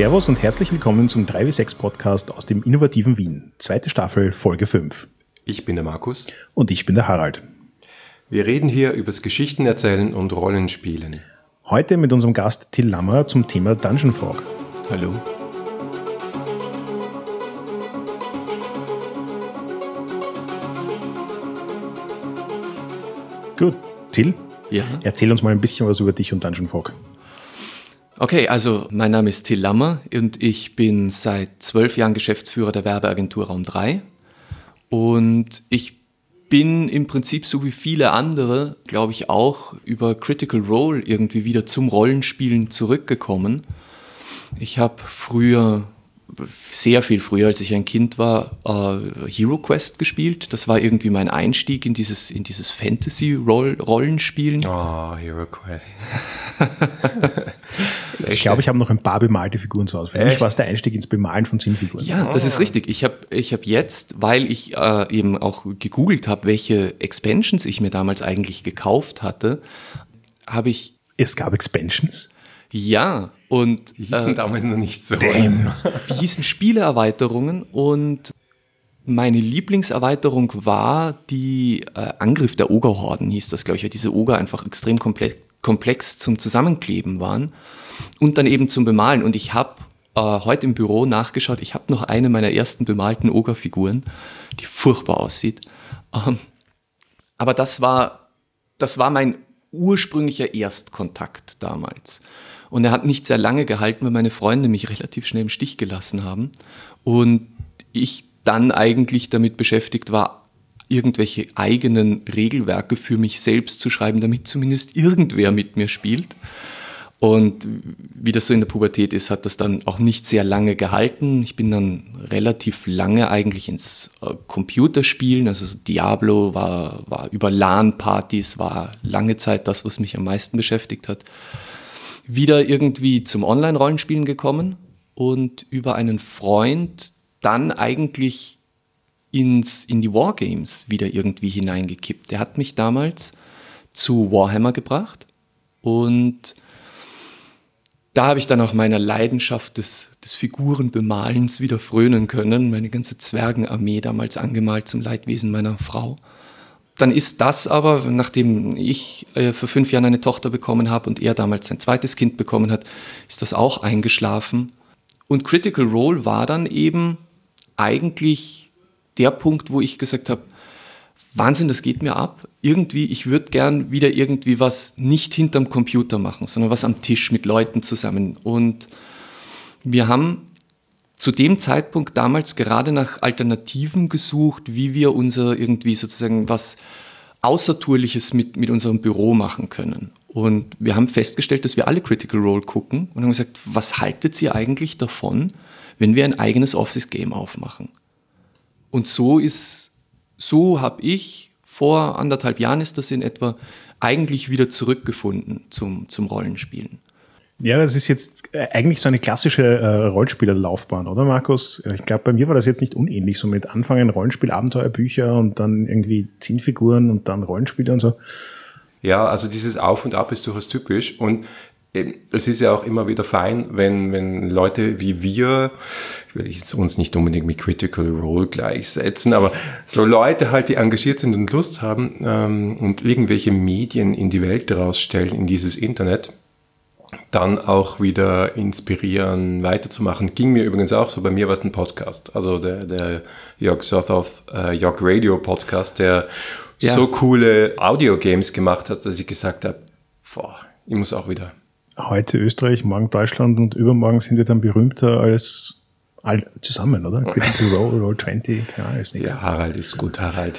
Servus und herzlich willkommen zum 3W6 Podcast aus dem innovativen Wien. Zweite Staffel, Folge 5. Ich bin der Markus. Und ich bin der Harald. Wir reden hier übers Geschichten erzählen und Rollenspielen. Heute mit unserem Gast Till Lammer zum Thema Dungeon Fog. Hallo. Gut, Till, Ja. erzähl uns mal ein bisschen was über dich und Dungeon Fog. Okay, also mein Name ist Till Lammer und ich bin seit zwölf Jahren Geschäftsführer der Werbeagentur Raum 3. Und ich bin im Prinzip so wie viele andere, glaube ich, auch über Critical Role irgendwie wieder zum Rollenspielen zurückgekommen. Ich habe früher, sehr viel früher, als ich ein Kind war, äh, Hero Quest gespielt. Das war irgendwie mein Einstieg in dieses, in dieses Fantasy-Rollenspielen. Oh, Hero Quest. Ich glaube, ich habe noch ein paar bemalte Figuren zu Hause. Für mich war es der Einstieg ins Bemalen von Zinnfiguren. Ja, das ist richtig. Ich habe ich hab jetzt, weil ich äh, eben auch gegoogelt habe, welche Expansions ich mir damals eigentlich gekauft hatte, habe ich Es gab Expansions. ja und Die hießen äh, damals noch nicht so. Damn. die hießen Spieleerweiterungen und meine Lieblingserweiterung war die äh, Angriff der Ogerhorden, hieß das, glaube ich, weil diese Oger einfach extrem komple komplex zum Zusammenkleben waren und dann eben zum Bemalen. Und ich habe äh, heute im Büro nachgeschaut, ich habe noch eine meiner ersten bemalten Ogerfiguren, die furchtbar aussieht. Ähm, aber das war, das war mein ursprünglicher Erstkontakt damals. Und er hat nicht sehr lange gehalten, weil meine Freunde mich relativ schnell im Stich gelassen haben. Und ich dann eigentlich damit beschäftigt war, irgendwelche eigenen Regelwerke für mich selbst zu schreiben, damit zumindest irgendwer mit mir spielt. Und wie das so in der Pubertät ist, hat das dann auch nicht sehr lange gehalten. Ich bin dann relativ lange eigentlich ins äh, Computerspielen, also so Diablo war, war über LAN-Partys, war lange Zeit das, was mich am meisten beschäftigt hat. Wieder irgendwie zum Online-Rollenspielen gekommen und über einen Freund dann eigentlich ins, in die Wargames wieder irgendwie hineingekippt. Der hat mich damals zu Warhammer gebracht und da habe ich dann auch meiner Leidenschaft des, des Figurenbemalens wieder frönen können. Meine ganze Zwergenarmee damals angemalt zum Leidwesen meiner Frau. Dann ist das aber, nachdem ich äh, vor fünf Jahren eine Tochter bekommen habe und er damals sein zweites Kind bekommen hat, ist das auch eingeschlafen. Und Critical Role war dann eben eigentlich der Punkt, wo ich gesagt habe, Wahnsinn, das geht mir ab. Irgendwie, ich würde gern wieder irgendwie was nicht hinterm Computer machen, sondern was am Tisch mit Leuten zusammen. Und wir haben zu dem Zeitpunkt damals gerade nach Alternativen gesucht, wie wir unser irgendwie sozusagen was Außertourliches mit, mit unserem Büro machen können. Und wir haben festgestellt, dass wir alle Critical Role gucken und haben gesagt, was haltet ihr eigentlich davon, wenn wir ein eigenes Office-Game aufmachen? Und so ist, so habe ich vor anderthalb Jahren ist das in etwa eigentlich wieder zurückgefunden zum, zum Rollenspielen. Ja, das ist jetzt äh, eigentlich so eine klassische äh, Rollenspielerlaufbahn, oder Markus? Ich glaube, bei mir war das jetzt nicht unähnlich, so mit Anfangen Rollenspiel-Abenteuerbücher und dann irgendwie Zinnfiguren und dann Rollenspiele und so. Ja, also dieses Auf und Ab ist durchaus typisch und es ist ja auch immer wieder fein, wenn, wenn Leute wie wir, ich will jetzt uns nicht unbedingt mit Critical Role gleichsetzen, aber so Leute halt, die engagiert sind und Lust haben ähm, und irgendwelche Medien in die Welt rausstellen, in dieses Internet, dann auch wieder inspirieren, weiterzumachen. Ging mir übrigens auch so, bei mir war es ein Podcast, also der, der Jörg Sothoff, äh, Jörg Radio Podcast, der Ja. so coole Audio-Games gemacht hat, dass ich gesagt habe, boah, ich muss auch wieder. Heute Österreich, morgen Deutschland und übermorgen sind wir dann berühmter als all zusammen, oder? Critical Role, Roll 20, keine Ahnung, ist nichts. Ja, Harald ist gut, Harald.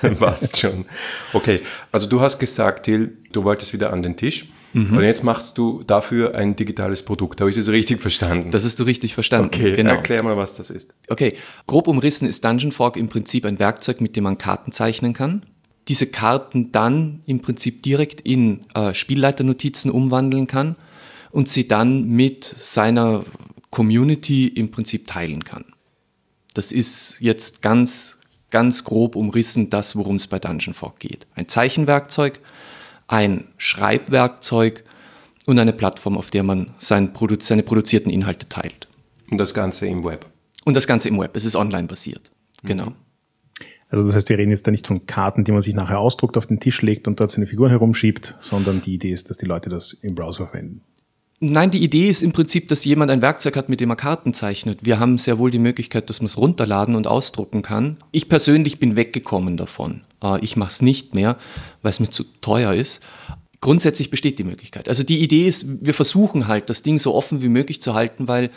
Passt schon. Okay, also du hast gesagt, Till, du wolltest wieder an den Tisch. Und jetzt machst du dafür ein digitales Produkt. Habe ich das richtig verstanden? Das hast du richtig verstanden. okay, genau. erklär mal, was das ist. Okay, grob umrissen ist Dungeon Fork im Prinzip ein Werkzeug, mit dem man Karten zeichnen kann. Diese Karten dann im Prinzip direkt in äh, Spielleiternotizen umwandeln kann und sie dann mit seiner Community im Prinzip teilen kann. Das ist jetzt ganz, ganz grob umrissen das, worum es bei Dungeon Fork geht. Ein Zeichenwerkzeug, ein Schreibwerkzeug und eine Plattform, auf der man seine produzierten Inhalte teilt. Und das Ganze im Web. Und das Ganze im Web. Es ist online basiert. Genau. Also das heißt, wir reden jetzt da nicht von Karten, die man sich nachher ausdruckt, auf den Tisch legt und dort seine Figuren herumschiebt, sondern die Idee ist, dass die Leute das im Browser verwenden. Nein, die Idee ist im Prinzip, dass jemand ein Werkzeug hat, mit dem er Karten zeichnet. Wir haben sehr wohl die Möglichkeit, dass man es runterladen und ausdrucken kann. Ich persönlich bin weggekommen davon. Äh, ich mache es nicht mehr, weil es mir zu teuer ist. Grundsätzlich besteht die Möglichkeit. Also die Idee ist, wir versuchen halt, das Ding so offen wie möglich zu halten, weil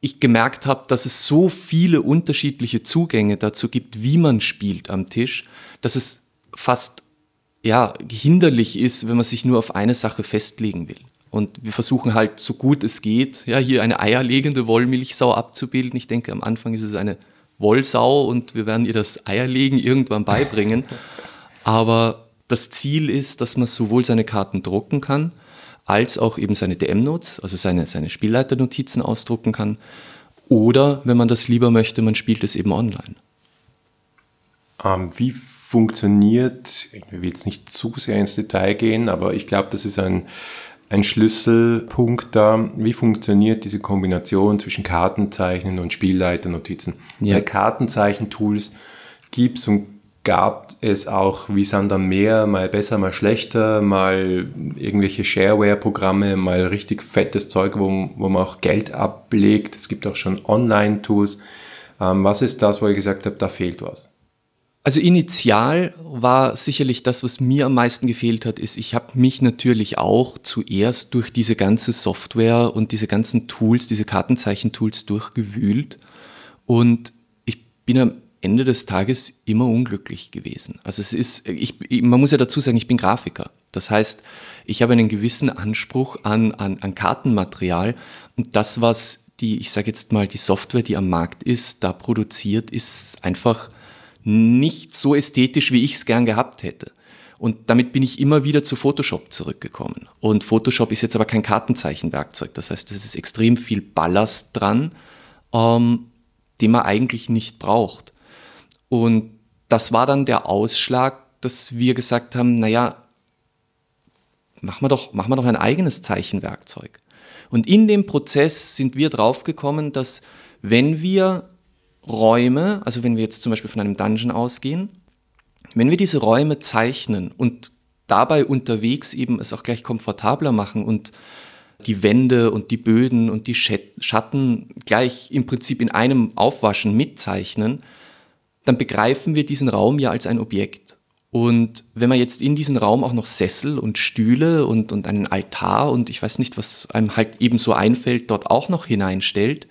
ich gemerkt habe, dass es so viele unterschiedliche Zugänge dazu gibt, wie man spielt am Tisch, dass es fast ja hinderlich ist, wenn man sich nur auf eine Sache festlegen will. Und wir versuchen halt so gut es geht, ja, hier eine eierlegende Wollmilchsau abzubilden. Ich denke, am Anfang ist es eine Wollsau und wir werden ihr das Eierlegen irgendwann beibringen. Aber das Ziel ist, dass man sowohl seine Karten drucken kann, als auch eben seine DM-Notes, also seine, seine Spielleiternotizen ausdrucken kann. Oder, wenn man das lieber möchte, man spielt es eben online. Ähm, wie funktioniert, ich will jetzt nicht zu sehr ins Detail gehen, aber ich glaube, das ist ein, ein Schlüsselpunkt da. Wie funktioniert diese Kombination zwischen Kartenzeichnen und Spielleiternotizen? Ja. Bei Kartenzeichentools gibt es und gab es auch, wie dann mehr, mal besser, mal schlechter, mal irgendwelche Shareware-Programme, mal richtig fettes Zeug, wo, wo man auch Geld ablegt. Es gibt auch schon Online-Tools. Ähm, was ist das, wo ich gesagt habe, da fehlt was? Also initial war sicherlich das, was mir am meisten gefehlt hat, ist, ich habe mich natürlich auch zuerst durch diese ganze Software und diese ganzen Tools, diese Kartenzeichentools durchgewühlt und ich bin am Ende des Tages immer unglücklich gewesen. Also es ist, ich, man muss ja dazu sagen, ich bin Grafiker. Das heißt, ich habe einen gewissen Anspruch an, an, an Kartenmaterial und das, was die, ich sage jetzt mal, die Software, die am Markt ist, da produziert, ist einfach nicht so ästhetisch, wie ich es gern gehabt hätte. Und damit bin ich immer wieder zu Photoshop zurückgekommen. Und Photoshop ist jetzt aber kein Kartenzeichenwerkzeug. Das heißt, es ist extrem viel Ballast dran, ähm, den man eigentlich nicht braucht. Und das war dann der Ausschlag, dass wir gesagt haben, naja, machen wir doch, machen wir doch ein eigenes Zeichenwerkzeug. Und in dem Prozess sind wir draufgekommen, dass wenn wir Räume, also wenn wir jetzt zum Beispiel von einem Dungeon ausgehen, wenn wir diese Räume zeichnen und dabei unterwegs eben es auch gleich komfortabler machen und die Wände und die Böden und die Schatten gleich im Prinzip in einem Aufwaschen mitzeichnen, dann begreifen wir diesen Raum ja als ein Objekt. Und wenn man jetzt in diesen Raum auch noch Sessel und Stühle und, und einen Altar und ich weiß nicht, was einem halt eben so einfällt, dort auch noch hineinstellt,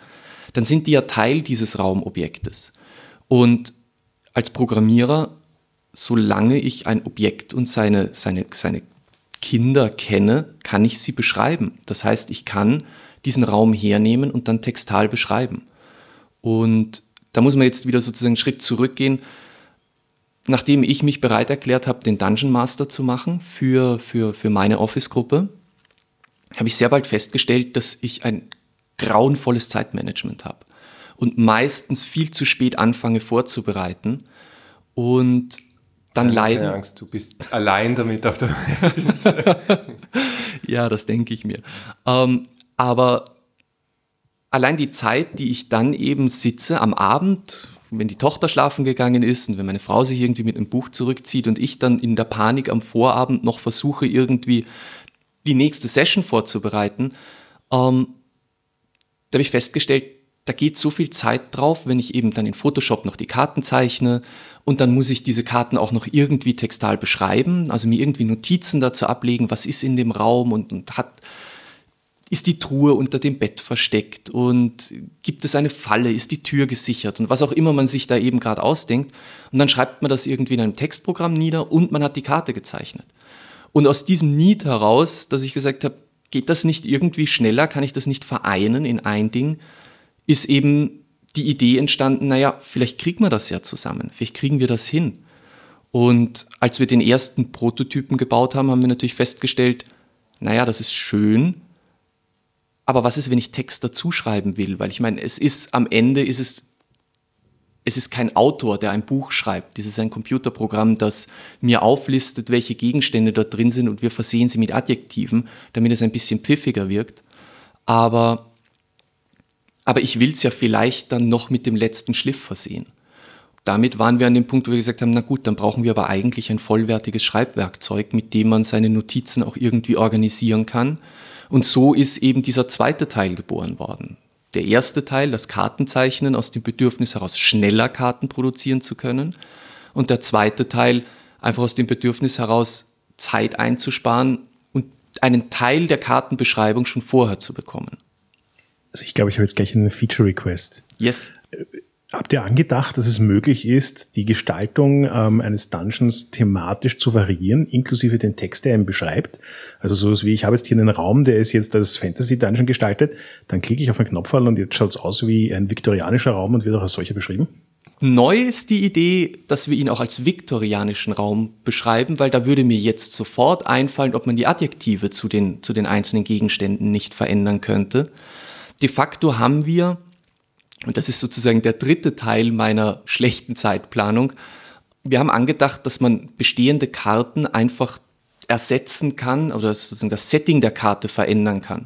dann sind die ja Teil dieses Raumobjektes. Und als Programmierer, solange ich ein Objekt und seine, seine, seine Kinder kenne, kann ich sie beschreiben. Das heißt, ich kann diesen Raum hernehmen und dann textal beschreiben. Und da muss man jetzt wieder sozusagen einen Schritt zurückgehen. Nachdem ich mich bereit erklärt habe, den Dungeon Master zu machen für, für, für meine Office-Gruppe, habe ich sehr bald festgestellt, dass ich ein grauenvolles Zeitmanagement habe und meistens viel zu spät anfange vorzubereiten und dann ja, leiden. Keine Angst, du bist allein damit auf der Welt. ja, das denke ich mir. Ähm, aber allein die Zeit, die ich dann eben sitze am Abend, wenn die Tochter schlafen gegangen ist und wenn meine Frau sich irgendwie mit einem Buch zurückzieht und ich dann in der Panik am Vorabend noch versuche, irgendwie die nächste Session vorzubereiten, ähm, da habe ich festgestellt, da geht so viel Zeit drauf, wenn ich eben dann in Photoshop noch die Karten zeichne und dann muss ich diese Karten auch noch irgendwie textal beschreiben, also mir irgendwie Notizen dazu ablegen, was ist in dem Raum und, und hat ist die Truhe unter dem Bett versteckt und gibt es eine Falle, ist die Tür gesichert und was auch immer man sich da eben gerade ausdenkt. Und dann schreibt man das irgendwie in einem Textprogramm nieder und man hat die Karte gezeichnet. Und aus diesem Need heraus, dass ich gesagt habe, geht das nicht irgendwie schneller, kann ich das nicht vereinen in ein Ding, ist eben die Idee entstanden, naja, vielleicht kriegen wir das ja zusammen, vielleicht kriegen wir das hin. Und als wir den ersten Prototypen gebaut haben, haben wir natürlich festgestellt, naja, das ist schön, aber was ist, wenn ich Text dazu schreiben will? Weil ich meine, es ist am Ende ist es es ist kein Autor, der ein Buch schreibt. Das ist ein Computerprogramm, das mir auflistet, welche Gegenstände dort drin sind und wir versehen sie mit Adjektiven, damit es ein bisschen pfiffiger wirkt. Aber, aber ich will es ja vielleicht dann noch mit dem letzten Schliff versehen. Damit waren wir an dem Punkt, wo wir gesagt haben, na gut, dann brauchen wir aber eigentlich ein vollwertiges Schreibwerkzeug, mit dem man seine Notizen auch irgendwie organisieren kann. Und so ist eben dieser zweite Teil geboren worden der erste Teil, das Kartenzeichnen aus dem Bedürfnis heraus, schneller Karten produzieren zu können. Und der zweite Teil, einfach aus dem Bedürfnis heraus, Zeit einzusparen und einen Teil der Kartenbeschreibung schon vorher zu bekommen. Also ich glaube, ich habe jetzt gleich einen Feature Request. Yes. Habt ihr angedacht, dass es möglich ist, die Gestaltung ähm, eines Dungeons thematisch zu variieren, inklusive den Text, der ihn beschreibt? Also sowas wie, ich habe jetzt hier einen Raum, der ist jetzt als Fantasy-Dungeon gestaltet, dann klicke ich auf einen Knopfball und jetzt schaut es aus wie ein viktorianischer Raum und wird auch als solcher beschrieben? Neu ist die Idee, dass wir ihn auch als viktorianischen Raum beschreiben, weil da würde mir jetzt sofort einfallen, ob man die Adjektive zu den, zu den einzelnen Gegenständen nicht verändern könnte. De facto haben wir und das ist sozusagen der dritte Teil meiner schlechten Zeitplanung. Wir haben angedacht, dass man bestehende Karten einfach ersetzen kann oder sozusagen das Setting der Karte verändern kann.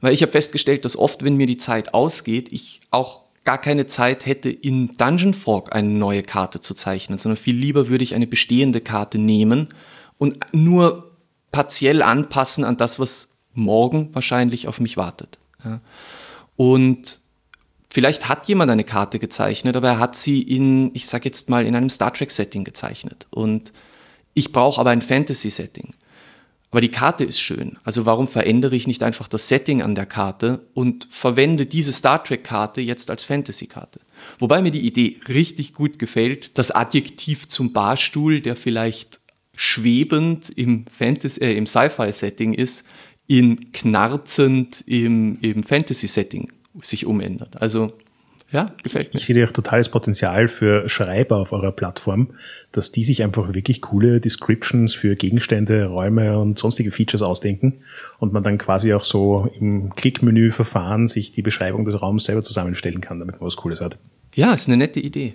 Weil ich habe festgestellt, dass oft, wenn mir die Zeit ausgeht, ich auch gar keine Zeit hätte, in Dungeon Fork eine neue Karte zu zeichnen, sondern viel lieber würde ich eine bestehende Karte nehmen und nur partiell anpassen an das, was morgen wahrscheinlich auf mich wartet. Und Vielleicht hat jemand eine Karte gezeichnet, aber er hat sie in, ich sag jetzt mal, in einem Star Trek-Setting gezeichnet. Und ich brauche aber ein Fantasy-Setting. Aber die Karte ist schön. Also warum verändere ich nicht einfach das Setting an der Karte und verwende diese Star Trek-Karte jetzt als Fantasy-Karte? Wobei mir die Idee richtig gut gefällt, das Adjektiv zum Barstuhl, der vielleicht schwebend im Fantasy, äh, im Sci-Fi-Setting ist, in knarzend im, im Fantasy-Setting sich umändert. Also ja, gefällt mir. Ich sehe auch totales Potenzial für Schreiber auf eurer Plattform, dass die sich einfach wirklich coole Descriptions für Gegenstände, Räume und sonstige Features ausdenken und man dann quasi auch so im Klickmenü-Verfahren sich die Beschreibung des Raums selber zusammenstellen kann, damit man was Cooles hat. Ja, ist eine nette Idee.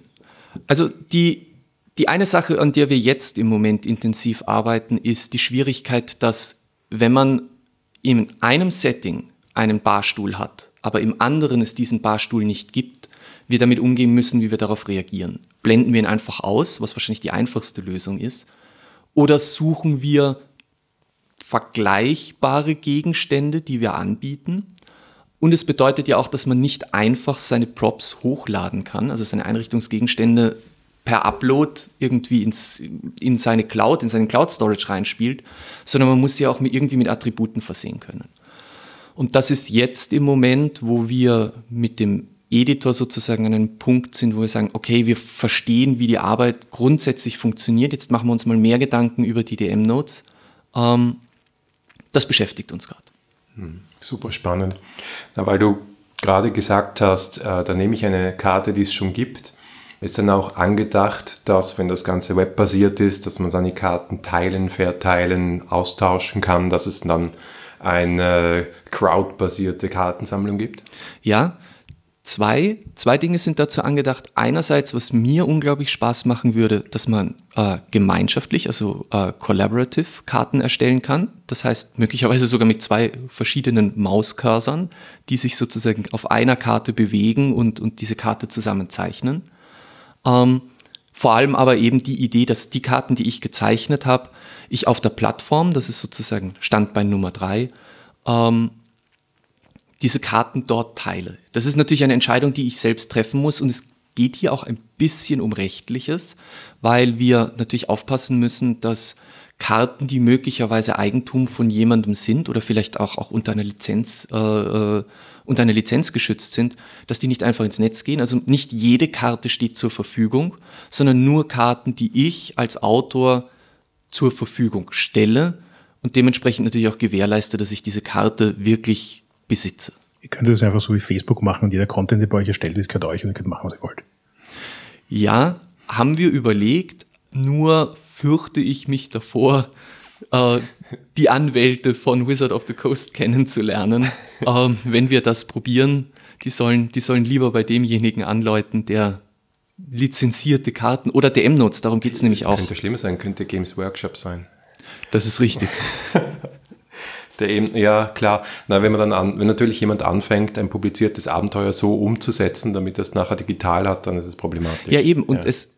Also die, die eine Sache, an der wir jetzt im Moment intensiv arbeiten, ist die Schwierigkeit, dass wenn man in einem Setting einen Barstuhl hat, aber im anderen es diesen Barstuhl nicht gibt, wir damit umgehen müssen, wie wir darauf reagieren. Blenden wir ihn einfach aus, was wahrscheinlich die einfachste Lösung ist, oder suchen wir vergleichbare Gegenstände, die wir anbieten. Und es bedeutet ja auch, dass man nicht einfach seine Props hochladen kann, also seine Einrichtungsgegenstände per Upload irgendwie ins, in seine Cloud, in seinen Cloud Storage reinspielt, sondern man muss sie auch irgendwie mit Attributen versehen können. Und das ist jetzt im Moment, wo wir mit dem Editor sozusagen an einem Punkt sind, wo wir sagen, okay, wir verstehen, wie die Arbeit grundsätzlich funktioniert. Jetzt machen wir uns mal mehr Gedanken über die DM-Notes. Ähm, das beschäftigt uns gerade. Hm, super spannend. Na, weil du gerade gesagt hast, äh, da nehme ich eine Karte, die es schon gibt. Ist dann auch angedacht, dass, wenn das Ganze webbasiert ist, dass man seine Karten teilen, verteilen, austauschen kann, dass es dann eine crowdbasierte Kartensammlung gibt? Ja, zwei, zwei Dinge sind dazu angedacht. Einerseits, was mir unglaublich Spaß machen würde, dass man äh, gemeinschaftlich, also äh, collaborative Karten erstellen kann. Das heißt, möglicherweise sogar mit zwei verschiedenen Mauscursern, die sich sozusagen auf einer Karte bewegen und, und diese Karte zusammenzeichnen. Ähm, vor allem aber eben die Idee, dass die Karten, die ich gezeichnet habe, ich auf der Plattform, das ist sozusagen Standbein Nummer drei, ähm, diese Karten dort teile. Das ist natürlich eine Entscheidung, die ich selbst treffen muss und es geht hier auch ein bisschen um rechtliches, weil wir natürlich aufpassen müssen, dass Karten, die möglicherweise Eigentum von jemandem sind oder vielleicht auch, auch unter einer Lizenz äh, äh unter einer Lizenz geschützt sind, dass die nicht einfach ins Netz gehen. Also nicht jede Karte steht zur Verfügung, sondern nur Karten, die ich als Autor zur Verfügung stelle und dementsprechend natürlich auch gewährleiste, dass ich diese Karte wirklich besitze. Ihr könnt das einfach so wie Facebook machen und jeder Content, der bei euch erstellt ist, gehört euch und ihr könnt machen, was ihr wollt. Ja, haben wir überlegt, nur fürchte ich mich davor, äh, die Anwälte von Wizard of the Coast kennenzulernen. ähm, wenn wir das probieren, die sollen, die sollen lieber bei demjenigen anläuten, der lizenzierte Karten oder DM-Notes, darum geht's nämlich das auch. Könnte schlimmer sein, könnte Games Workshop sein. Das ist richtig. Der eben, ja, klar. Na, wenn man dann an, wenn natürlich jemand anfängt, ein publiziertes Abenteuer so umzusetzen, damit er es nachher digital hat, dann ist es problematisch. Ja, eben. Und es,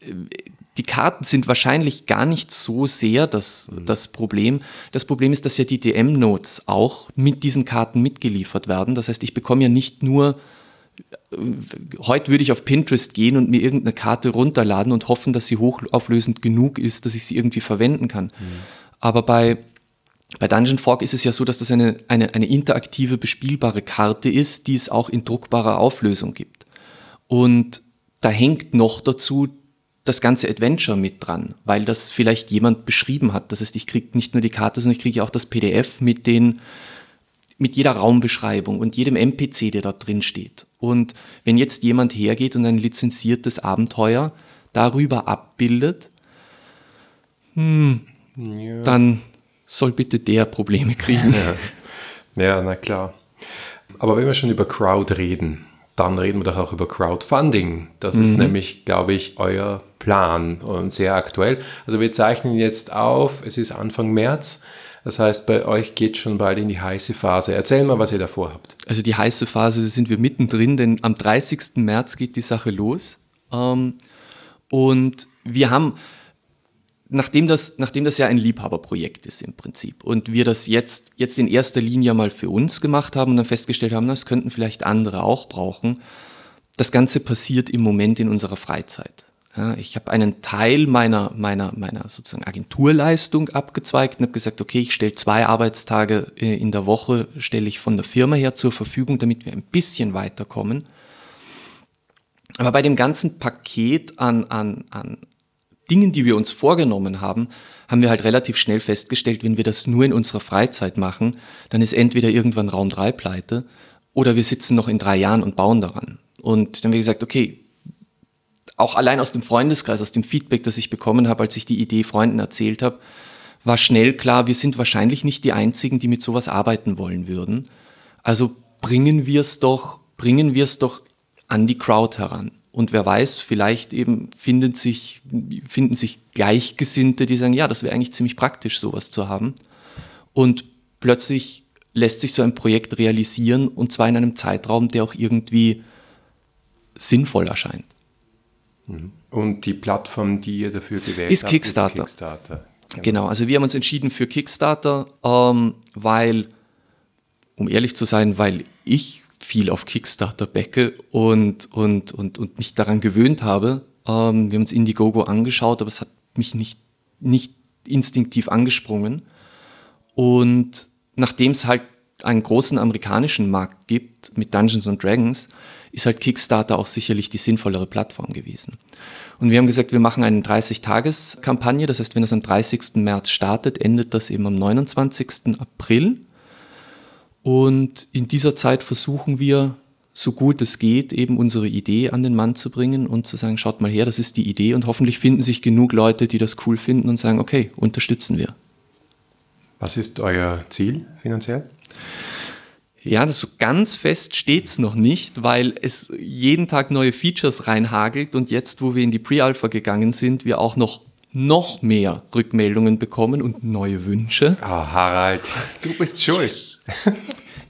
die Karten sind wahrscheinlich gar nicht so sehr das, das Problem. Das Problem ist, dass ja die DM-Notes auch mit diesen Karten mitgeliefert werden. Das heißt, ich bekomme ja nicht nur heute würde ich auf Pinterest gehen und mir irgendeine Karte runterladen und hoffen, dass sie hochauflösend genug ist, dass ich sie irgendwie verwenden kann. Mhm. Aber bei, bei Dungeon Fork ist es ja so, dass das eine, eine, eine interaktive, bespielbare Karte ist, die es auch in druckbarer Auflösung gibt. Und da hängt noch dazu das ganze Adventure mit dran, weil das vielleicht jemand beschrieben hat. Das heißt, ich kriege nicht nur die Karte, sondern ich kriege auch das PDF mit den mit jeder Raumbeschreibung und jedem NPC, der da drin steht. Und wenn jetzt jemand hergeht und ein lizenziertes Abenteuer darüber abbildet, hm, ja. dann soll bitte der Probleme kriegen. Ja. ja, na klar. Aber wenn wir schon über Crowd reden, dann reden wir doch auch über Crowdfunding. Das mhm. ist nämlich, glaube ich, euer Plan und sehr aktuell. Also wir zeichnen jetzt auf, es ist Anfang März. Das heißt, bei euch geht schon bald in die heiße Phase. Erzähl mal, was ihr davor habt. Also die heiße Phase sind wir mittendrin, denn am 30. März geht die Sache los. Ähm, und wir haben, nachdem das, nachdem das ja ein Liebhaberprojekt ist im Prinzip und wir das jetzt, jetzt in erster Linie mal für uns gemacht haben und dann festgestellt haben, das könnten vielleicht andere auch brauchen, das Ganze passiert im Moment in unserer Freizeit. Ja, ich habe einen Teil meiner, meiner, meiner sozusagen Agenturleistung abgezweigt und habe gesagt, okay, ich stelle zwei Arbeitstage äh, in der Woche, stelle ich von der Firma her zur Verfügung, damit wir ein bisschen weiterkommen. Aber bei dem ganzen Paket an, an, an Dingen, die wir uns vorgenommen haben, haben wir halt relativ schnell festgestellt, wenn wir das nur in unserer Freizeit machen, dann ist entweder irgendwann Raum 3 pleite oder wir sitzen noch in drei Jahren und bauen daran. Und dann haben wir gesagt, okay, auch allein aus dem Freundeskreis, aus dem Feedback, das ich bekommen habe, als ich die Idee Freunden erzählt habe, war schnell klar, wir sind wahrscheinlich nicht die Einzigen, die mit sowas arbeiten wollen würden. Also bringen wir es doch, bringen wir es doch an die Crowd heran. Und wer weiß, vielleicht eben finden sich, finden sich Gleichgesinnte, die sagen, ja, das wäre eigentlich ziemlich praktisch, sowas zu haben. Und plötzlich lässt sich so ein Projekt realisieren und zwar in einem Zeitraum, der auch irgendwie sinnvoll erscheint. Und die Plattform, die ihr dafür gewählt ist habt, Kickstarter. ist Kickstarter. Genau. genau. also wir haben uns entschieden für Kickstarter, ähm, weil, um ehrlich zu sein, weil ich viel auf Kickstarter backe und, und, und, und mich daran gewöhnt habe. Ähm, wir haben uns Indiegogo angeschaut, aber es hat mich nicht, nicht instinktiv angesprungen. Und nachdem es halt einen großen amerikanischen Markt gibt mit Dungeons and Dragons, ist halt Kickstarter auch sicherlich die sinnvollere Plattform gewesen. Und wir haben gesagt, wir machen eine 30-Tages-Kampagne. Das heißt, wenn es am 30. März startet, endet das eben am 29. April. Und in dieser Zeit versuchen wir, so gut es geht, eben unsere Idee an den Mann zu bringen und zu sagen, schaut mal her, das ist die Idee. Und hoffentlich finden sich genug Leute, die das cool finden und sagen, okay, unterstützen wir. Was ist euer Ziel finanziell? Ja, das so ganz fest steht's noch nicht, weil es jeden Tag neue Features reinhagelt und jetzt, wo wir in die Pre-Alpha gegangen sind, wir auch noch noch mehr Rückmeldungen bekommen und neue Wünsche. Ah, oh, Harald, du bist schuld.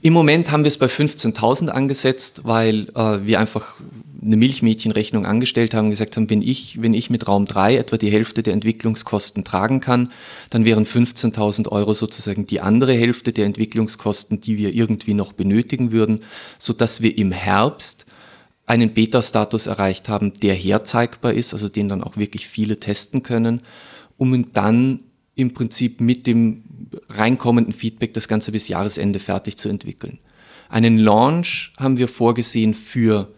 Im Moment haben wir es bei 15.000 angesetzt, weil äh, wir einfach eine Milchmädchenrechnung angestellt haben, gesagt haben, wenn ich, wenn ich mit Raum 3 etwa die Hälfte der Entwicklungskosten tragen kann, dann wären 15.000 Euro sozusagen die andere Hälfte der Entwicklungskosten, die wir irgendwie noch benötigen würden, so dass wir im Herbst einen Beta-Status erreicht haben, der herzeigbar ist, also den dann auch wirklich viele testen können, um dann im Prinzip mit dem reinkommenden Feedback das Ganze bis Jahresende fertig zu entwickeln. Einen Launch haben wir vorgesehen für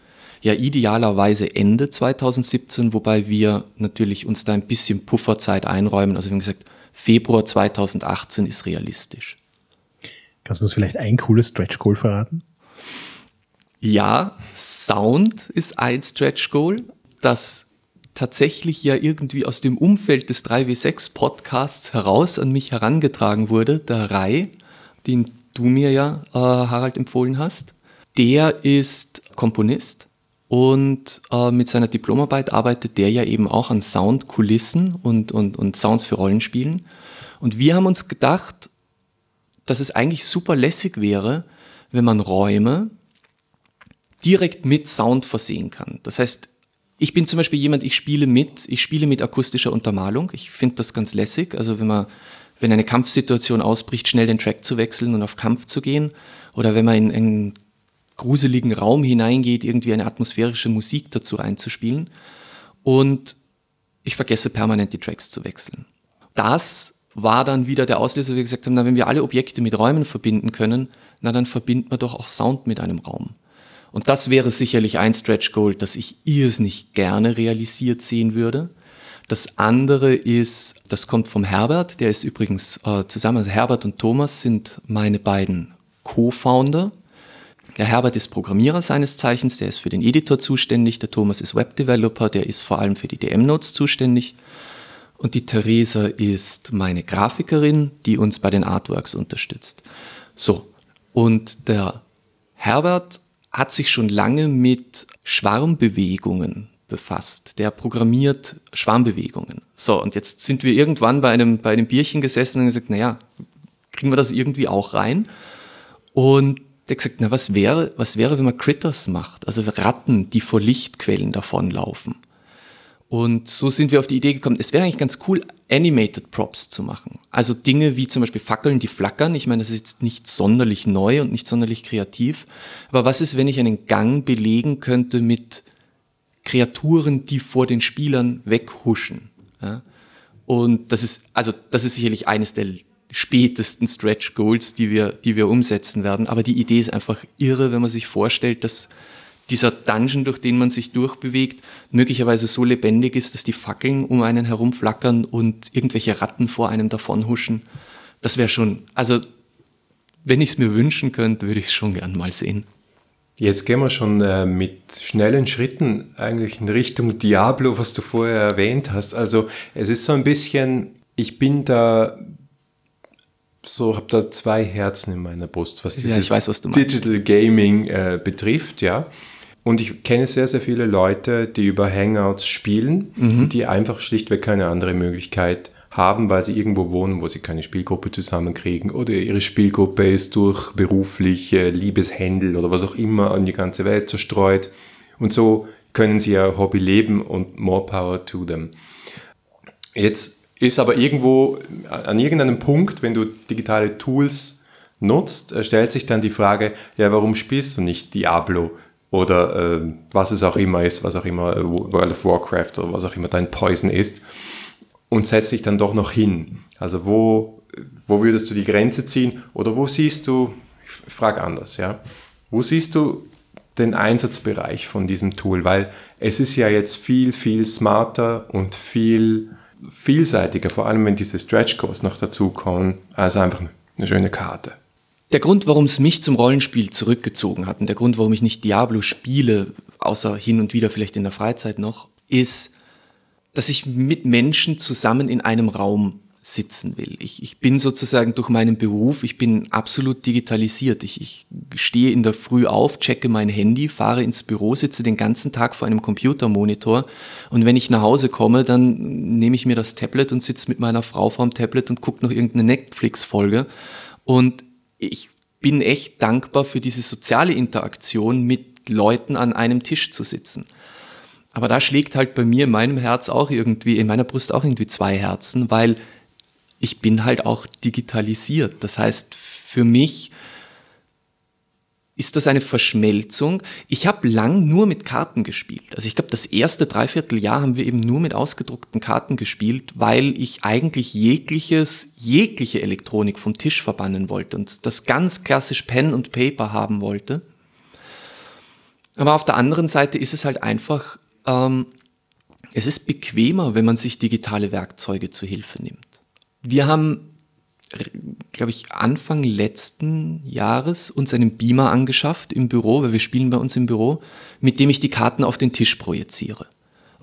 ja idealerweise Ende 2017, wobei wir natürlich uns da ein bisschen Pufferzeit einräumen. Also haben gesagt, Februar 2018 ist realistisch. Kannst du uns vielleicht ein cooles Stretch Goal verraten? Ja, Sound ist ein Stretch Goal, das tatsächlich ja irgendwie aus dem Umfeld des 3W6 Podcasts heraus an mich herangetragen wurde, der Rai, den du mir ja, äh, Harald, empfohlen hast. Der ist Komponist und äh, mit seiner Diplomarbeit arbeitet der ja eben auch an Soundkulissen und, und, und Sounds für Rollenspielen. Und wir haben uns gedacht, dass es eigentlich super lässig wäre, wenn man Räume direkt mit Sound versehen kann. Das heißt, ich bin zum Beispiel jemand, ich spiele mit, ich spiele mit akustischer Untermalung. Ich finde das ganz lässig. Also wenn man, wenn eine Kampfsituation ausbricht, schnell den Track zu wechseln und auf Kampf zu gehen. Oder wenn man in einen gruseligen Raum hineingeht, irgendwie eine atmosphärische Musik dazu einzuspielen. Und ich vergesse permanent die Tracks zu wechseln. Das war dann wieder der Auslöser, wir gesagt haben, na, wenn wir alle Objekte mit Räumen verbinden können, na, dann verbindet man doch auch Sound mit einem Raum. Und das wäre sicherlich ein Stretch Goal, das ich irrsinnig gerne realisiert sehen würde. Das andere ist, das kommt vom Herbert, der ist übrigens äh, zusammen, also Herbert und Thomas sind meine beiden Co-Founder. Der Herbert ist Programmierer seines Zeichens, der ist für den Editor zuständig, der Thomas ist Webdeveloper, der ist vor allem für die DM-Notes zuständig. Und die Theresa ist meine Grafikerin, die uns bei den Artworks unterstützt. So, und der Herbert hat sich schon lange mit Schwarmbewegungen befasst. Der programmiert Schwarmbewegungen. So, und jetzt sind wir irgendwann bei einem, bei einem Bierchen gesessen und gesagt, naja, kriegen wir das irgendwie auch rein? Und der gesagt, na, was wäre, was wäre, wenn man Critters macht? Also Ratten, die vor Lichtquellen davonlaufen. Und so sind wir auf die Idee gekommen, es wäre eigentlich ganz cool, Animated Props zu machen. Also Dinge wie zum Beispiel Fackeln, die flackern. Ich meine, das ist jetzt nicht sonderlich neu und nicht sonderlich kreativ. Aber was ist, wenn ich einen Gang belegen könnte mit Kreaturen, die vor den Spielern weghuschen? Ja? Und das ist, also, das ist sicherlich eines der spätesten Stretch Goals, die wir, die wir umsetzen werden. Aber die Idee ist einfach irre, wenn man sich vorstellt, dass dieser Dungeon, durch den man sich durchbewegt, möglicherweise so lebendig ist, dass die Fackeln um einen herumflackern und irgendwelche Ratten vor einem davonhuschen. Das wäre schon, also wenn ich es mir wünschen könnte, würde ich es schon gern mal sehen. Jetzt gehen wir schon äh, mit schnellen Schritten eigentlich in Richtung Diablo, was du vorher erwähnt hast. Also es ist so ein bisschen, ich bin da so, habe da zwei Herzen in meiner Brust, was dieses ja, weiß, was Digital Gaming äh, betrifft, ja. Und ich kenne sehr, sehr viele Leute, die über Hangouts spielen, mhm. die einfach schlichtweg keine andere Möglichkeit haben, weil sie irgendwo wohnen, wo sie keine Spielgruppe zusammenkriegen oder ihre Spielgruppe ist durch berufliche Liebeshändel oder was auch immer an die ganze Welt zerstreut. Und so können sie ja Hobby leben und more power to them. Jetzt ist aber irgendwo an irgendeinem Punkt, wenn du digitale Tools nutzt, stellt sich dann die Frage, ja, warum spielst du nicht Diablo? oder äh, was es auch immer ist, was auch immer äh, World of Warcraft oder was auch immer dein Poison ist und setzt dich dann doch noch hin. Also wo, wo würdest du die Grenze ziehen oder wo siehst du, ich frage anders, ja, wo siehst du den Einsatzbereich von diesem Tool? Weil es ist ja jetzt viel, viel smarter und viel vielseitiger, vor allem wenn diese Stretch Goals noch dazukommen, als einfach eine schöne Karte. Der Grund, warum es mich zum Rollenspiel zurückgezogen hat und der Grund, warum ich nicht Diablo spiele, außer hin und wieder vielleicht in der Freizeit noch, ist, dass ich mit Menschen zusammen in einem Raum sitzen will. Ich, ich bin sozusagen durch meinen Beruf, ich bin absolut digitalisiert. Ich, ich stehe in der Früh auf, checke mein Handy, fahre ins Büro, sitze den ganzen Tag vor einem Computermonitor und wenn ich nach Hause komme, dann nehme ich mir das Tablet und sitze mit meiner Frau vorm Tablet und gucke noch irgendeine Netflix-Folge. Und ich bin echt dankbar für diese soziale Interaktion mit Leuten an einem Tisch zu sitzen. Aber da schlägt halt bei mir in meinem Herz auch irgendwie, in meiner Brust auch irgendwie zwei Herzen, weil ich bin halt auch digitalisiert. Das heißt, für mich ist das eine Verschmelzung. Ich habe lang nur mit Karten gespielt. Also ich glaube, das erste Dreivierteljahr haben wir eben nur mit ausgedruckten Karten gespielt, weil ich eigentlich jegliches, jegliche Elektronik vom Tisch verbannen wollte und das ganz klassisch Pen und Paper haben wollte. Aber auf der anderen Seite ist es halt einfach, ähm, es ist bequemer, wenn man sich digitale Werkzeuge zu Hilfe nimmt. Wir haben glaube ich, Anfang letzten Jahres uns einen Beamer angeschafft im Büro, weil wir spielen bei uns im Büro, mit dem ich die Karten auf den Tisch projiziere.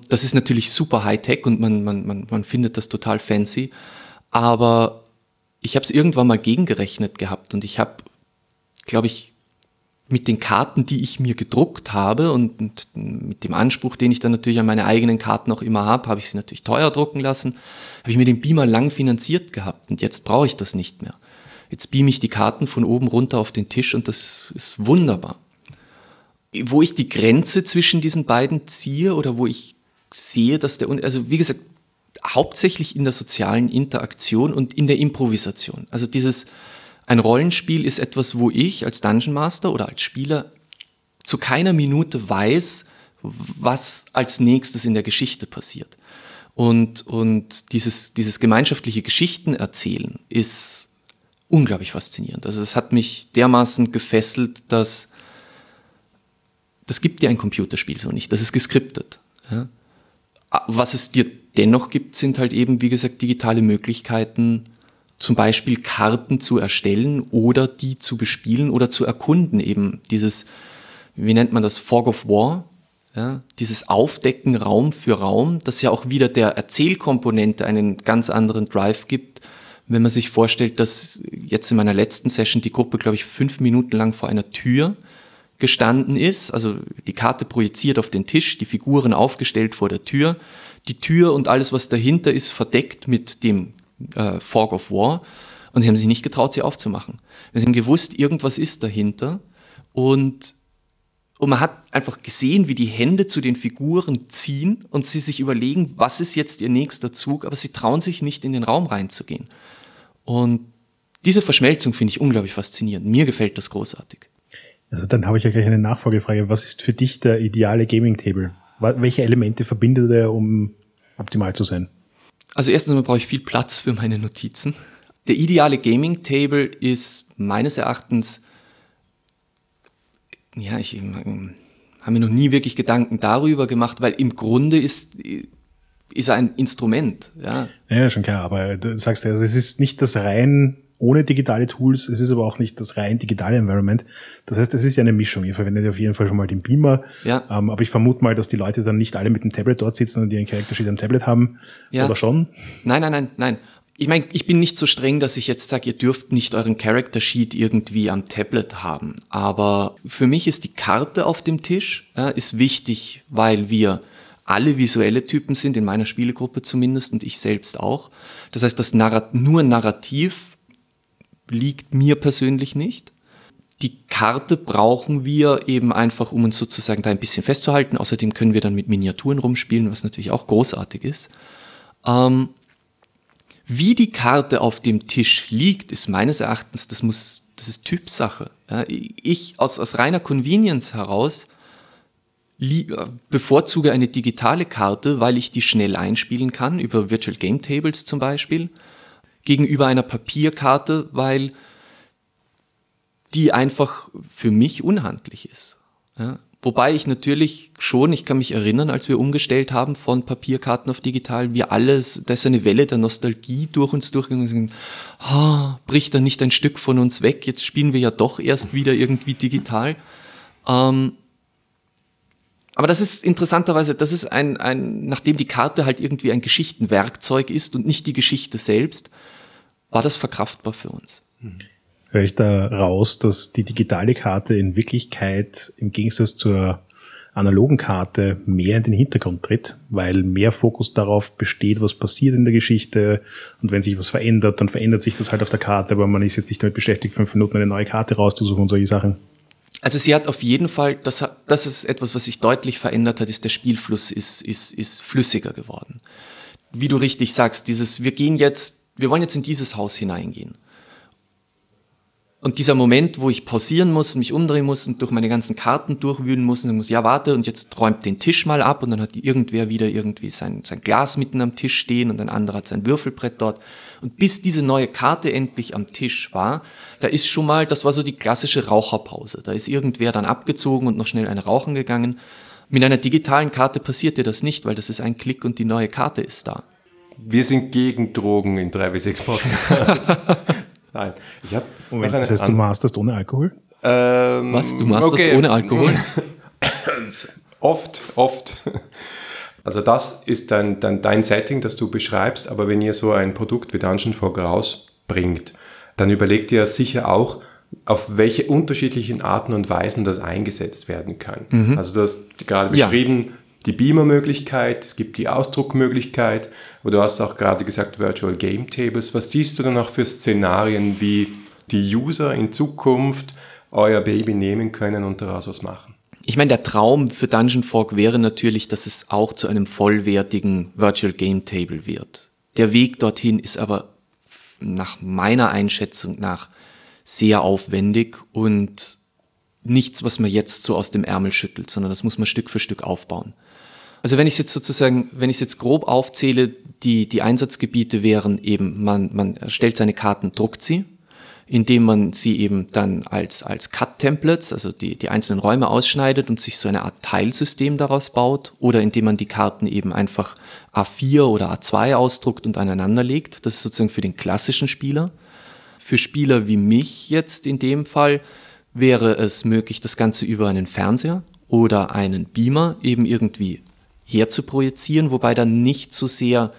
Das ist natürlich super Hightech und man, man, man, man findet das total fancy, aber ich habe es irgendwann mal gegengerechnet gehabt und ich habe, glaube ich, mit den Karten, die ich mir gedruckt habe und, und mit dem Anspruch, den ich dann natürlich an meine eigenen Karten auch immer habe, habe ich sie natürlich teuer drucken lassen, habe ich mir den Beamer lang finanziert gehabt und jetzt brauche ich das nicht mehr. Jetzt beame ich die Karten von oben runter auf den Tisch und das ist wunderbar. Wo ich die Grenze zwischen diesen beiden ziehe oder wo ich sehe, dass der, also wie gesagt, hauptsächlich in der sozialen Interaktion und in der Improvisation. Also dieses, ein Rollenspiel ist etwas, wo ich als Dungeon Master oder als Spieler zu keiner Minute weiß, was als nächstes in der Geschichte passiert. Und, und dieses, dieses gemeinschaftliche Geschichten erzählen ist unglaublich faszinierend. Also es hat mich dermaßen gefesselt, dass das gibt dir ein Computerspiel so nicht. Das ist geskriptet. Ja? Was es dir dennoch gibt, sind halt eben, wie gesagt, digitale Möglichkeiten, zum Beispiel Karten zu erstellen oder die zu bespielen oder zu erkunden. Eben dieses, wie nennt man das, Fog of War, ja, dieses Aufdecken Raum für Raum, das ja auch wieder der Erzählkomponente einen ganz anderen Drive gibt, wenn man sich vorstellt, dass jetzt in meiner letzten Session die Gruppe, glaube ich, fünf Minuten lang vor einer Tür gestanden ist, also die Karte projiziert auf den Tisch, die Figuren aufgestellt vor der Tür, die Tür und alles, was dahinter ist, verdeckt mit dem äh, Fog of War. Und sie haben sich nicht getraut, sie aufzumachen. Sie haben gewusst, irgendwas ist dahinter. Und, und man hat einfach gesehen, wie die Hände zu den Figuren ziehen und sie sich überlegen, was ist jetzt ihr nächster Zug, aber sie trauen sich nicht in den Raum reinzugehen. Und diese Verschmelzung finde ich unglaublich faszinierend. Mir gefällt das großartig. Also dann habe ich ja gleich eine Nachfolgefrage. Was ist für dich der ideale Gaming Table? Welche Elemente verbindet er, um optimal zu sein? Also erstens einmal brauche ich viel Platz für meine Notizen. Der ideale Gaming Table ist meines Erachtens, ja, ich ähm, habe mir noch nie wirklich Gedanken darüber gemacht, weil im Grunde ist, ist er ein Instrument. Ja. ja, schon klar, aber du sagst ja, also es ist nicht das rein ohne digitale Tools. Es ist aber auch nicht das rein digitale Environment. Das heißt, es ist ja eine Mischung. Ihr verwendet auf jeden Fall schon mal den Beamer. Ja. Ähm, aber ich vermute mal, dass die Leute dann nicht alle mit dem Tablet dort sitzen und ihren Character Sheet am Tablet haben. Ja. Oder schon? Nein, nein, nein, nein. Ich meine, ich bin nicht so streng, dass ich jetzt sage, ihr dürft nicht euren Character Sheet irgendwie am Tablet haben. Aber für mich ist die Karte auf dem Tisch ja, ist wichtig, weil wir alle visuelle Typen sind, in meiner Spielegruppe zumindest und ich selbst auch. Das heißt, das Narrat nur narrativ liegt mir persönlich nicht. Die Karte brauchen wir eben einfach, um uns sozusagen da ein bisschen festzuhalten. Außerdem können wir dann mit Miniaturen rumspielen, was natürlich auch großartig ist. Ähm, wie die Karte auf dem Tisch liegt, ist meines Erachtens, das muss, das ist Typsache. Ich aus, aus reiner Convenience heraus bevorzuge eine digitale Karte, weil ich die schnell einspielen kann, über Virtual Game Tables zum Beispiel gegenüber einer Papierkarte, weil die einfach für mich unhandlich ist. Ja? Wobei ich natürlich schon, ich kann mich erinnern, als wir umgestellt haben von Papierkarten auf digital, wir alles, da ist eine Welle der Nostalgie durch uns durchgegangen sind. Ah, bricht da nicht ein Stück von uns weg? Jetzt spielen wir ja doch erst wieder irgendwie digital. Ähm, aber das ist interessanterweise, das ist ein, ein, nachdem die Karte halt irgendwie ein Geschichtenwerkzeug ist und nicht die Geschichte selbst, war das verkraftbar für uns. Höre ich da raus, dass die digitale Karte in Wirklichkeit im Gegensatz zur analogen Karte mehr in den Hintergrund tritt, weil mehr Fokus darauf besteht, was passiert in der Geschichte und wenn sich was verändert, dann verändert sich das halt auf der Karte, aber man ist jetzt nicht damit beschäftigt, fünf Minuten eine neue Karte rauszusuchen und solche Sachen. Also sie hat auf jeden Fall, das, das ist etwas, was sich deutlich verändert hat, ist der Spielfluss ist, ist, ist flüssiger geworden. Wie du richtig sagst, dieses, wir gehen jetzt wir wollen jetzt in dieses Haus hineingehen. Und dieser Moment, wo ich pausieren muss, mich umdrehen muss und durch meine ganzen Karten durchwühlen muss und sagen muss, ja, warte, und jetzt räumt den Tisch mal ab und dann hat irgendwer wieder irgendwie sein, sein Glas mitten am Tisch stehen und ein anderer hat sein Würfelbrett dort. Und bis diese neue Karte endlich am Tisch war, da ist schon mal, das war so die klassische Raucherpause. Da ist irgendwer dann abgezogen und noch schnell eine rauchen gegangen. Mit einer digitalen Karte passiert dir das nicht, weil das ist ein Klick und die neue Karte ist da. Wir sind gegen Drogen in 3W6 Podcast. Nein, ich habe. Moment, das heißt, du masterst ohne Alkohol? Ähm, Was? Du masterst okay. ohne Alkohol? oft, oft. Also das ist dann, dann dein Setting, das du beschreibst, aber wenn ihr so ein Produkt wie Dungeon Fog rausbringt, dann überlegt ihr sicher auch, auf welche unterschiedlichen Arten und Weisen das eingesetzt werden kann. Mhm. Also du hast gerade beschrieben, ja. Die Beamer-Möglichkeit, es gibt die Ausdruckmöglichkeit, aber du hast auch gerade gesagt Virtual Game Tables. Was siehst du dann auch für Szenarien, wie die User in Zukunft euer Baby nehmen können und daraus was machen? Ich meine, der Traum für Dungeon Fork wäre natürlich, dass es auch zu einem vollwertigen Virtual Game Table wird. Der Weg dorthin ist aber nach meiner Einschätzung nach sehr aufwendig und nichts, was man jetzt so aus dem Ärmel schüttelt, sondern das muss man Stück für Stück aufbauen. Also wenn ich jetzt sozusagen, wenn ich jetzt grob aufzähle, die, die Einsatzgebiete wären eben, man, man erstellt seine Karten, druckt sie, indem man sie eben dann als, als Cut-Templates, also die, die einzelnen Räume ausschneidet und sich so eine Art Teilsystem daraus baut, oder indem man die Karten eben einfach A4 oder A2 ausdruckt und aneinander legt. Das ist sozusagen für den klassischen Spieler. Für Spieler wie mich jetzt in dem Fall wäre es möglich, das Ganze über einen Fernseher oder einen Beamer eben irgendwie herzuprojizieren, wobei dann nicht so sehr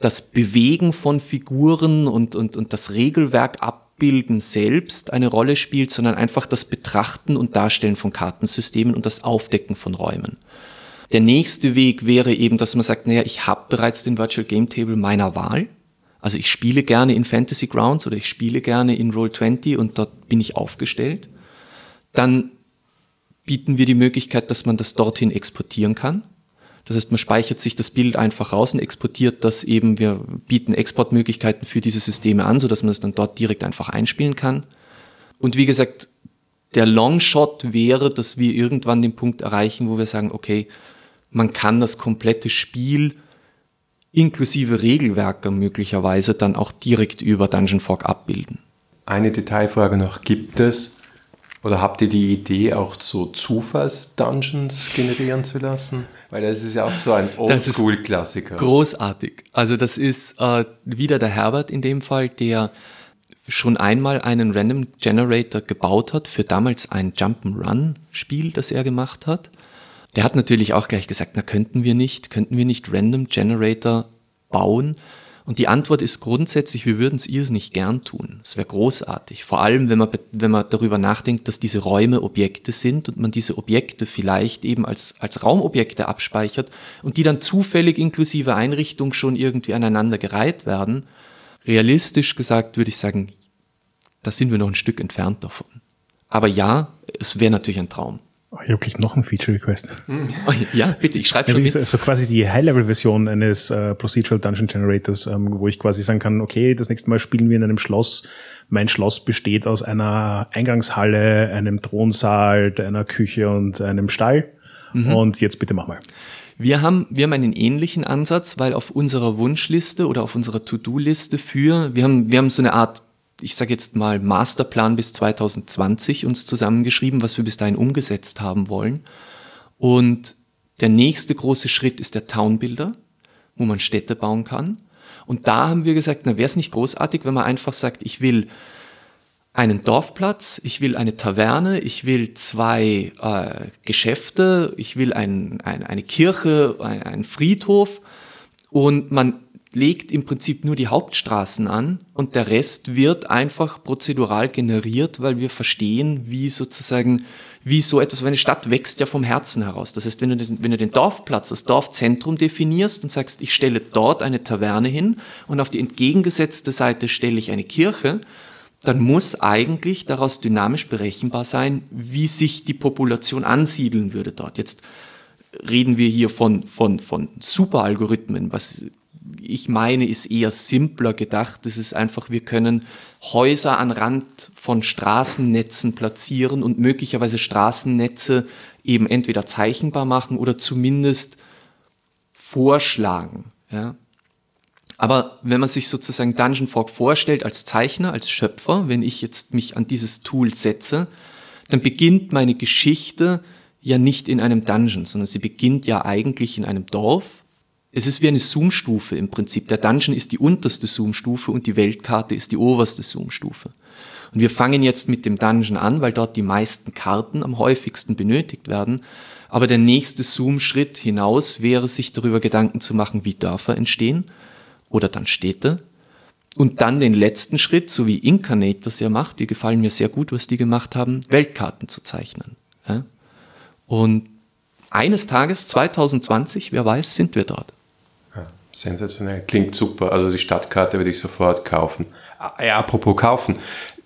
das Bewegen von Figuren und, und, und das Regelwerk abbilden selbst eine Rolle spielt, sondern einfach das Betrachten und Darstellen von Kartensystemen und das Aufdecken von Räumen. Der nächste Weg wäre eben, dass man sagt, naja, ich habe bereits den Virtual Game Table meiner Wahl also ich spiele gerne in Fantasy Grounds oder ich spiele gerne in Roll20 und dort bin ich aufgestellt. Dann bieten wir die Möglichkeit, dass man das dorthin exportieren kann. Das heißt, man speichert sich das Bild einfach raus und exportiert das eben. Wir bieten Exportmöglichkeiten für diese Systeme an, sodass man es dann dort direkt einfach einspielen kann. Und wie gesagt, der Longshot wäre, dass wir irgendwann den Punkt erreichen, wo wir sagen, okay, man kann das komplette Spiel inklusive Regelwerke möglicherweise dann auch direkt über Dungeon Fork abbilden. Eine Detailfrage noch, gibt es oder habt ihr die Idee, auch so Zufalls-Dungeons generieren zu lassen? Weil das ist ja auch so ein Oldschool-Klassiker. Großartig. Also das ist äh, wieder der Herbert in dem Fall, der schon einmal einen Random Generator gebaut hat für damals ein Jump'n'Run-Spiel, das er gemacht hat. Der hat natürlich auch gleich gesagt, na könnten wir nicht, könnten wir nicht Random Generator bauen? Und die Antwort ist grundsätzlich, wir würden es irrsinnig gern tun. Es wäre großartig. Vor allem, wenn man, wenn man darüber nachdenkt, dass diese Räume Objekte sind und man diese Objekte vielleicht eben als, als Raumobjekte abspeichert und die dann zufällig inklusive Einrichtung schon irgendwie aneinander gereiht werden. Realistisch gesagt würde ich sagen, da sind wir noch ein Stück entfernt davon. Aber ja, es wäre natürlich ein Traum. Oh, ich habe gleich noch ein Feature-Request. Oh, ja, bitte, ich schreibe schon mit. So quasi die High-Level-Version eines äh, Procedural Dungeon Generators, ähm, wo ich quasi sagen kann, okay, das nächste Mal spielen wir in einem Schloss. Mein Schloss besteht aus einer Eingangshalle, einem Thronsaal, einer Küche und einem Stall. Mhm. Und jetzt bitte mach mal. Wir haben, wir haben einen ähnlichen Ansatz, weil auf unserer Wunschliste oder auf unserer To-Do-Liste für, wir haben, wir haben so eine Art ich sage jetzt mal, Masterplan bis 2020 uns zusammengeschrieben, was wir bis dahin umgesetzt haben wollen. Und der nächste große Schritt ist der Townbuilder, wo man Städte bauen kann. Und da haben wir gesagt, na wäre es nicht großartig, wenn man einfach sagt, ich will einen Dorfplatz, ich will eine Taverne, ich will zwei äh, Geschäfte, ich will ein, ein, eine Kirche, ein, einen Friedhof und man legt im Prinzip nur die Hauptstraßen an und der Rest wird einfach prozedural generiert, weil wir verstehen, wie sozusagen, wie so etwas, eine Stadt wächst ja vom Herzen heraus. Das heißt, wenn du den, wenn du den Dorfplatz, das Dorfzentrum definierst und sagst, ich stelle dort eine Taverne hin und auf die entgegengesetzte Seite stelle ich eine Kirche, dann muss eigentlich daraus dynamisch berechenbar sein, wie sich die Population ansiedeln würde dort. Jetzt reden wir hier von, von, von Superalgorithmen, was ich meine, ist eher simpler gedacht. Das ist einfach, wir können Häuser an Rand von Straßennetzen platzieren und möglicherweise Straßennetze eben entweder zeichenbar machen oder zumindest vorschlagen. Ja. Aber wenn man sich sozusagen Dungeon Fork vorstellt als Zeichner, als Schöpfer, wenn ich jetzt mich an dieses Tool setze, dann beginnt meine Geschichte ja nicht in einem Dungeon, sondern sie beginnt ja eigentlich in einem Dorf es ist wie eine Zoom-Stufe im Prinzip. Der Dungeon ist die unterste Zoom-Stufe und die Weltkarte ist die oberste Zoom-Stufe. Und wir fangen jetzt mit dem Dungeon an, weil dort die meisten Karten am häufigsten benötigt werden. Aber der nächste Zoom-Schritt hinaus wäre, sich darüber Gedanken zu machen, wie Dörfer entstehen oder dann Städte. Und dann den letzten Schritt, so wie Incarnate das ja macht, die gefallen mir sehr gut, was die gemacht haben, Weltkarten zu zeichnen. Und eines Tages, 2020, wer weiß, sind wir dort. Sensationell, klingt super. Also die Stadtkarte würde ich sofort kaufen. Ah, ja, apropos kaufen.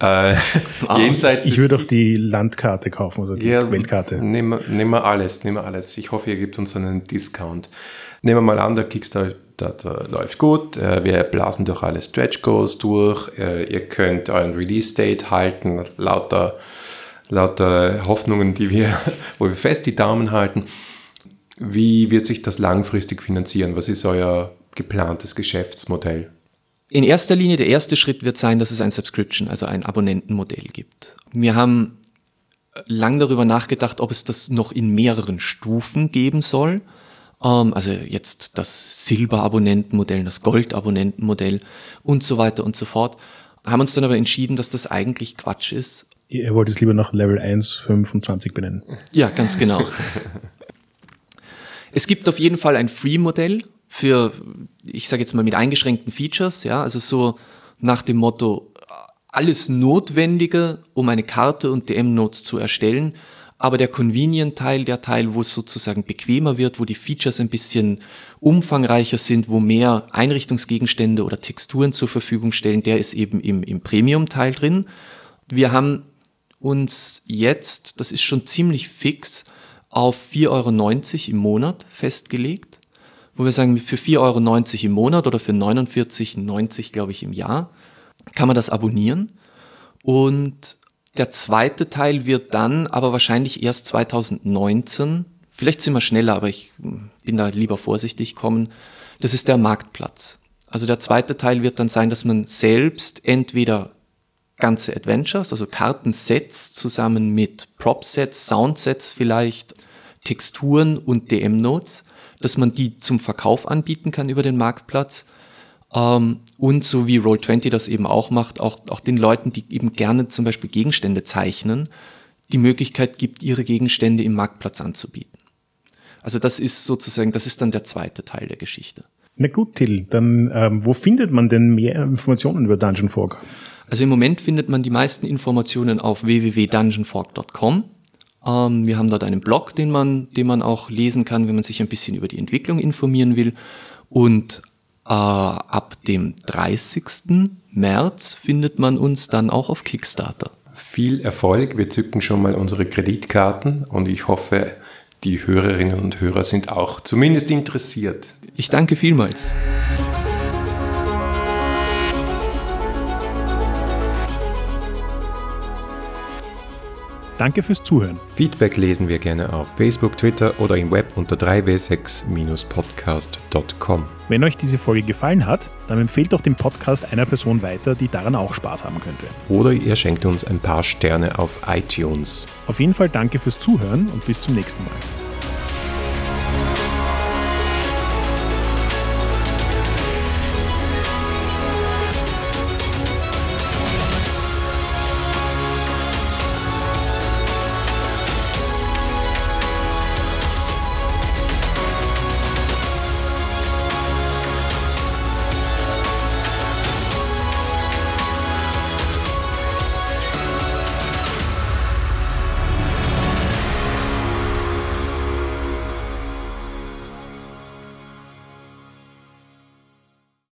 Äh, jenseits ich würde auch die Landkarte kaufen, also die ja, Weltkarte. Nehmen nehm wir alles, nehmen wir alles. Ich hoffe, ihr gebt uns einen Discount. Nehmen wir mal an, der Kickstarter läuft gut. Äh, wir blasen durch alle Stretch Goals durch. Äh, ihr könnt euren Release Date halten, lauter, lauter Hoffnungen, die wir, wo wir fest die Daumen halten. Wie wird sich das langfristig finanzieren? Was ist euer geplantes Geschäftsmodell? In erster Linie, der erste Schritt wird sein, dass es ein Subscription, also ein Abonnentenmodell gibt. Wir haben lang darüber nachgedacht, ob es das noch in mehreren Stufen geben soll. Ähm, also jetzt das Silber-Abonnentenmodell, das Gold-Abonnentenmodell und so weiter und so fort. Haben uns dann aber entschieden, dass das eigentlich Quatsch ist. Ihr wollt es lieber noch Level 1, 25 benennen. Ja, ganz genau. es gibt auf jeden Fall ein Free-Modell für, ich sage jetzt mal mit eingeschränkten Features, ja, also so nach dem Motto, alles Notwendige, um eine Karte und DM-Notes zu erstellen, aber der Convenient-Teil, der Teil, wo es sozusagen bequemer wird, wo die Features ein bisschen umfangreicher sind, wo mehr Einrichtungsgegenstände oder Texturen zur Verfügung stellen, der ist eben im, im Premium-Teil drin. Wir haben uns jetzt, das ist schon ziemlich fix, auf 4,90 Euro im Monat festgelegt, wo wir sagen, für 4,90 Euro im Monat oder für 49,90 glaube ich im Jahr kann man das abonnieren. Und der zweite Teil wird dann aber wahrscheinlich erst 2019, vielleicht sind wir schneller, aber ich bin da lieber vorsichtig kommen. Das ist der Marktplatz. Also der zweite Teil wird dann sein, dass man selbst entweder ganze Adventures, also Kartensets zusammen mit Prop-Sets, Soundsets vielleicht, Texturen und DM-Notes, dass man die zum Verkauf anbieten kann über den Marktplatz ähm, und so wie Roll20 das eben auch macht, auch, auch den Leuten, die eben gerne zum Beispiel Gegenstände zeichnen, die Möglichkeit gibt, ihre Gegenstände im Marktplatz anzubieten. Also das ist sozusagen, das ist dann der zweite Teil der Geschichte. Na gut, Till, dann ähm, wo findet man denn mehr Informationen über Dungeon Fork? Also im Moment findet man die meisten Informationen auf www.dungeonfork.com. Ähm, wir haben dort einen Blog, den man, den man auch lesen kann, wenn man sich ein bisschen über die Entwicklung informieren will. Und äh, ab dem 30. März findet man uns dann auch auf Kickstarter. Viel Erfolg. Wir zücken schon mal unsere Kreditkarten und ich hoffe, die Hörerinnen und Hörer sind auch zumindest interessiert. Ich danke vielmals. Danke fürs Zuhören. Feedback lesen wir gerne auf Facebook, Twitter oder im Web unter 3w6-podcast.com. Wenn euch diese Folge gefallen hat, dann empfehlt doch den Podcast einer Person weiter, die daran auch Spaß haben könnte. Oder ihr schenkt uns ein paar Sterne auf iTunes. Auf jeden Fall danke fürs Zuhören und bis zum nächsten Mal.